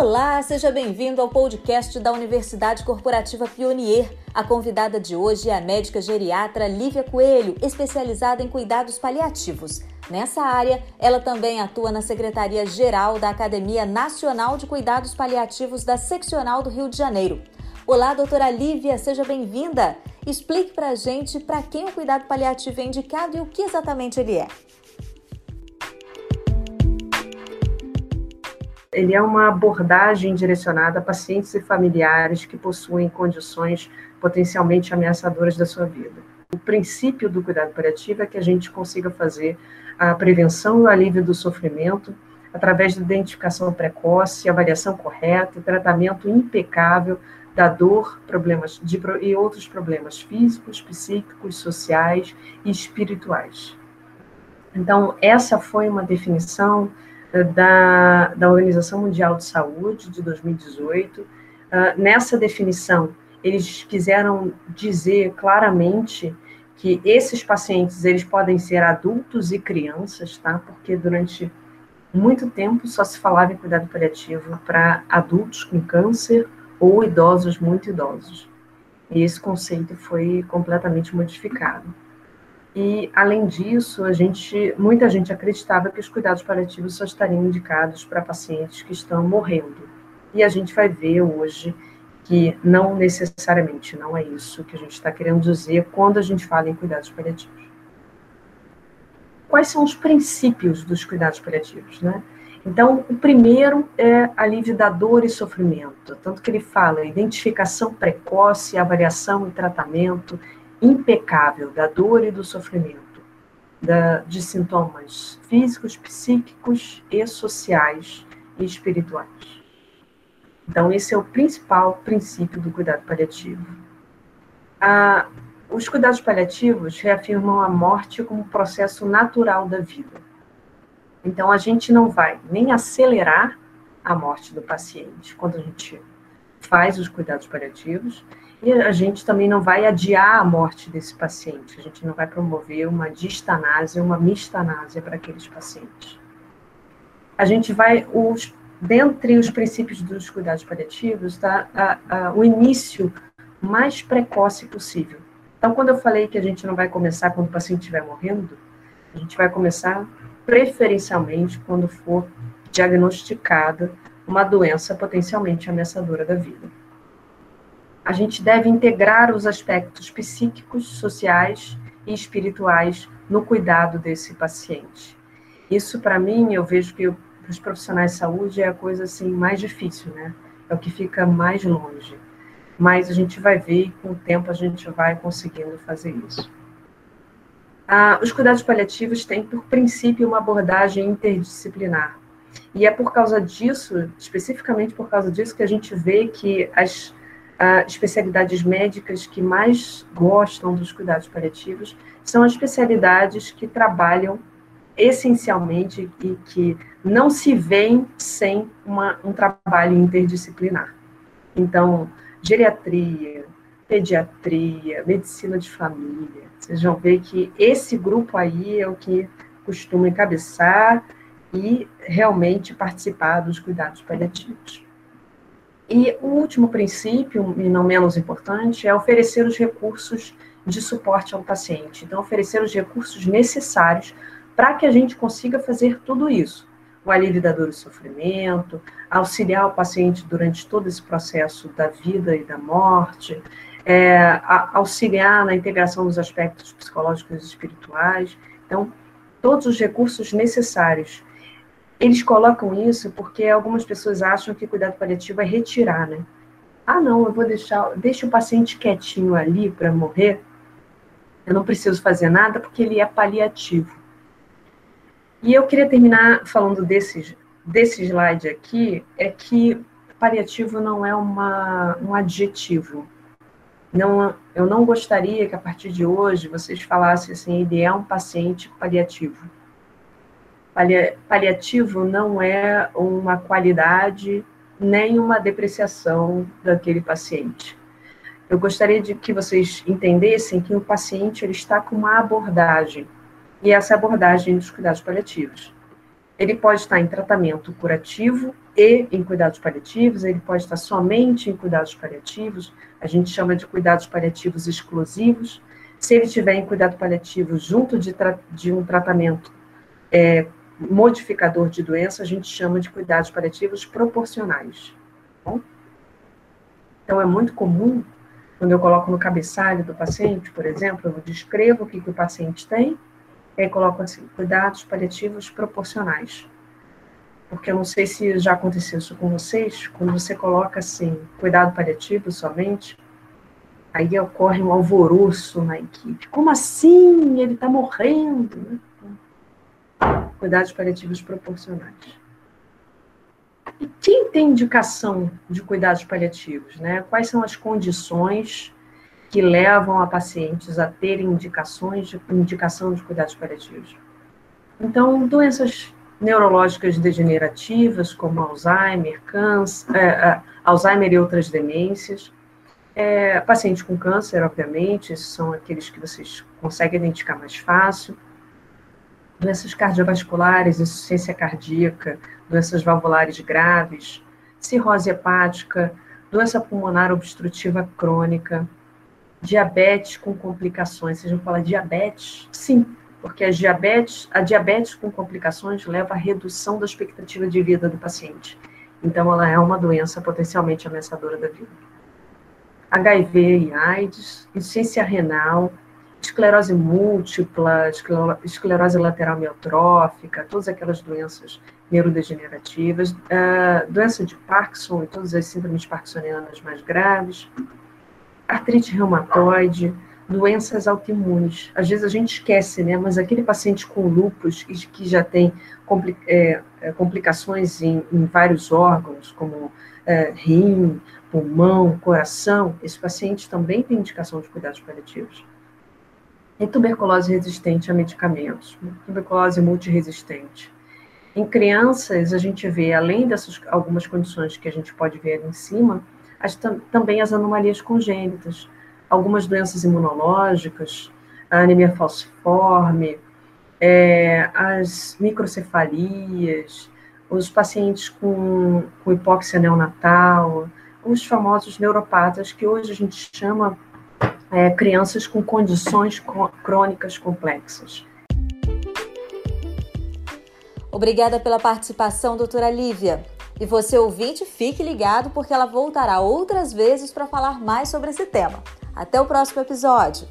Olá, seja bem-vindo ao podcast da Universidade Corporativa Pionier. A convidada de hoje é a médica geriatra Lívia Coelho, especializada em cuidados paliativos. Nessa área, ela também atua na Secretaria-Geral da Academia Nacional de Cuidados Paliativos da Seccional do Rio de Janeiro. Olá, doutora Lívia, seja bem-vinda. Explique para a gente para quem o cuidado paliativo é indicado e o que exatamente ele é. Ele é uma abordagem direcionada a pacientes e familiares que possuem condições potencialmente ameaçadoras da sua vida. O princípio do cuidado paliativo é que a gente consiga fazer a prevenção e o alívio do sofrimento através da identificação precoce, avaliação correta tratamento impecável da dor, problemas de, e outros problemas físicos, psíquicos, sociais e espirituais. Então, essa foi uma definição da, da Organização Mundial de Saúde de 2018. Uh, ah, nessa definição, eles quiseram dizer claramente que esses pacientes eles podem ser adultos e crianças, tá? Porque durante muito tempo só se falava em cuidado paliativo para adultos com câncer ou idosos muito idosos. E esse conceito foi completamente modificado. E, além disso, a gente, muita gente acreditava que os cuidados paliativos só estariam indicados para pacientes que estão morrendo. E a gente vai ver hoje que não necessariamente não é isso que a gente está querendo dizer quando a gente fala em cuidados paliativos. Quais são os princípios dos cuidados paliativos, né? Então, o primeiro é alívio da dor e sofrimento, tanto que ele fala identificação precoce, avaliação e tratamento, impecável da dor e do sofrimento, da, de sintomas físicos, psíquicos e sociais e espirituais. Então, esse é o principal princípio do cuidado paliativo. Ah, os cuidados paliativos reafirmam a morte como processo natural da vida. Então, a gente não vai nem acelerar a morte do paciente quando a gente faz os cuidados paliativos, e a gente também não vai adiar a morte desse paciente, a gente não vai promover uma distanásia, uma mistanásia para aqueles pacientes. A gente vai, os, dentre os princípios dos cuidados paliativos, tá, a, a, o início mais precoce possível. Então, quando eu falei que a gente não vai começar quando o paciente estiver morrendo, a gente vai começar preferencialmente quando for diagnosticada uma doença potencialmente ameaçadora da vida a gente deve integrar os aspectos psíquicos, sociais e espirituais no cuidado desse paciente. Isso, para mim, eu vejo que os profissionais de saúde é a coisa assim mais difícil, né? É o que fica mais longe. Mas a gente vai ver e com o tempo a gente vai conseguindo fazer isso. Ah, os cuidados paliativos têm, por princípio, uma abordagem interdisciplinar. E é por causa disso, especificamente por causa disso, que a gente vê que as uh, especialidades médicas que mais gostam dos cuidados paliativos são as especialidades que trabalham essencialmente e que não se veem sem uma, um trabalho interdisciplinar. Então, geriatria, pediatria, medicina de família, vocês vão ver que esse grupo aí é o que costuma encabeçar e realmente participar dos cuidados paliativos. E o último princípio, e não menos importante, é oferecer os recursos de suporte ao paciente. Então, oferecer os recursos necessários para que a gente consiga fazer tudo isso. O alívio da dor e sofrimento, auxiliar o paciente durante todo esse processo da vida e da morte, é, auxiliar na integração dos aspectos psicológicos e espirituais. Então, todos os recursos necessários eles colocam isso porque algumas pessoas acham que cuidado paliativo é retirar, né? Ah, não, eu vou deixar, deixa o paciente quietinho ali para morrer. Eu não preciso fazer nada porque ele é paliativo. E eu queria terminar falando desse, desse slide aqui, é que paliativo não é uma, um adjetivo. Não, eu não gostaria que a partir de hoje vocês falassem assim, ele é um paciente paliativo paliativo não é uma qualidade nem uma depreciação daquele paciente. Eu gostaria de que vocês entendessem que o paciente ele está com uma abordagem, e essa abordagem dos cuidados paliativos. Ele pode estar em tratamento curativo e em cuidados paliativos, ele pode estar somente em cuidados paliativos, a gente chama de cuidados paliativos exclusivos. Se ele estiver em cuidado paliativo junto de, de um tratamento é, modificador de doença, a gente chama de cuidados paliativos proporcionais. Tá? Então, é muito comum, quando eu coloco no cabeçalho do paciente, por exemplo, eu descrevo o que, que o paciente tem, e aí coloco assim, cuidados paliativos proporcionais. Porque eu não sei se já aconteceu isso com vocês, quando você coloca assim, cuidado paliativo somente, aí ocorre um alvoroço na equipe. Como assim? Ele está morrendo. Né? Cuidados paliativos proporcionais. E quem tem indicação de cuidados paliativos? Né? Quais são as condições que levam a pacientes a terem indicações de indicação de cuidados paliativos? Então, doenças neurológicas degenerativas, como Alzheimer, câncer, é, é, Alzheimer e outras demências. É, pacientes com câncer, obviamente, são aqueles que vocês conseguem identificar mais fácil doenças cardiovasculares, insuficiência cardíaca, doenças valvulares graves, cirrose hepática, doença pulmonar obstrutiva crônica, diabetes com complicações. Vocês vão falar diabetes? Sim, porque a diabetes, a diabetes com complicações leva à redução da expectativa de vida do paciente. Então, ela é uma doença potencialmente ameaçadora da vida. HIV e AIDS, insuficiência renal, esclerose múltipla, esclerose lateral miotrófica, todas aquelas doenças neurodegenerativas, uh, doença de Parkinson e todas as síndromes parkinsonianas mais graves, artrite reumatoide, doenças autoimunes. Às vezes a gente esquece, né? Mas aquele paciente com lúpus que já tem é, complicações em, em, vários órgãos, como é, rim, pulmão, coração, esse paciente também tem indicação de cuidados paliativos em tuberculose resistente a medicamentos, tuberculose multiresistente. Em crianças, a gente vê, além dessas algumas condições que a gente pode ver ali em cima, as, também as anomalias congênitas, algumas doenças imunológicas, a anemia falciforme, é, as microcefalias, os pacientes com, com hipóxia neonatal, os famosos neuropatas, que hoje a gente chama é, crianças com condições crônicas complexas. Obrigada pela participação, doutora Lívia. E você, ouvinte, fique ligado porque ela voltará outras vezes para falar mais sobre esse tema. Até o próximo episódio!